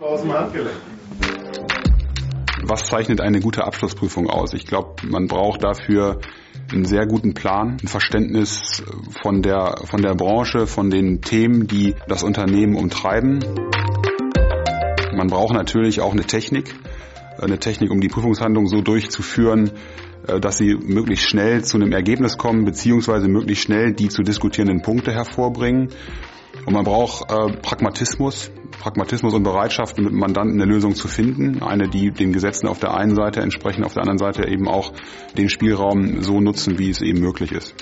aus dem Handgelenk. Was zeichnet eine gute Abschlussprüfung aus? Ich glaube, man braucht dafür einen sehr guten Plan, ein Verständnis von der, von der Branche, von den Themen, die das Unternehmen umtreiben. Man braucht natürlich auch eine Technik, eine Technik, um die Prüfungshandlung so durchzuführen, äh, dass sie möglichst schnell zu einem Ergebnis kommen, beziehungsweise möglichst schnell die zu diskutierenden Punkte hervorbringen. Und man braucht äh, Pragmatismus, Pragmatismus und Bereitschaft, mit Mandanten eine Lösung zu finden. Eine, die den Gesetzen auf der einen Seite entsprechen, auf der anderen Seite eben auch den Spielraum so nutzen, wie es eben möglich ist.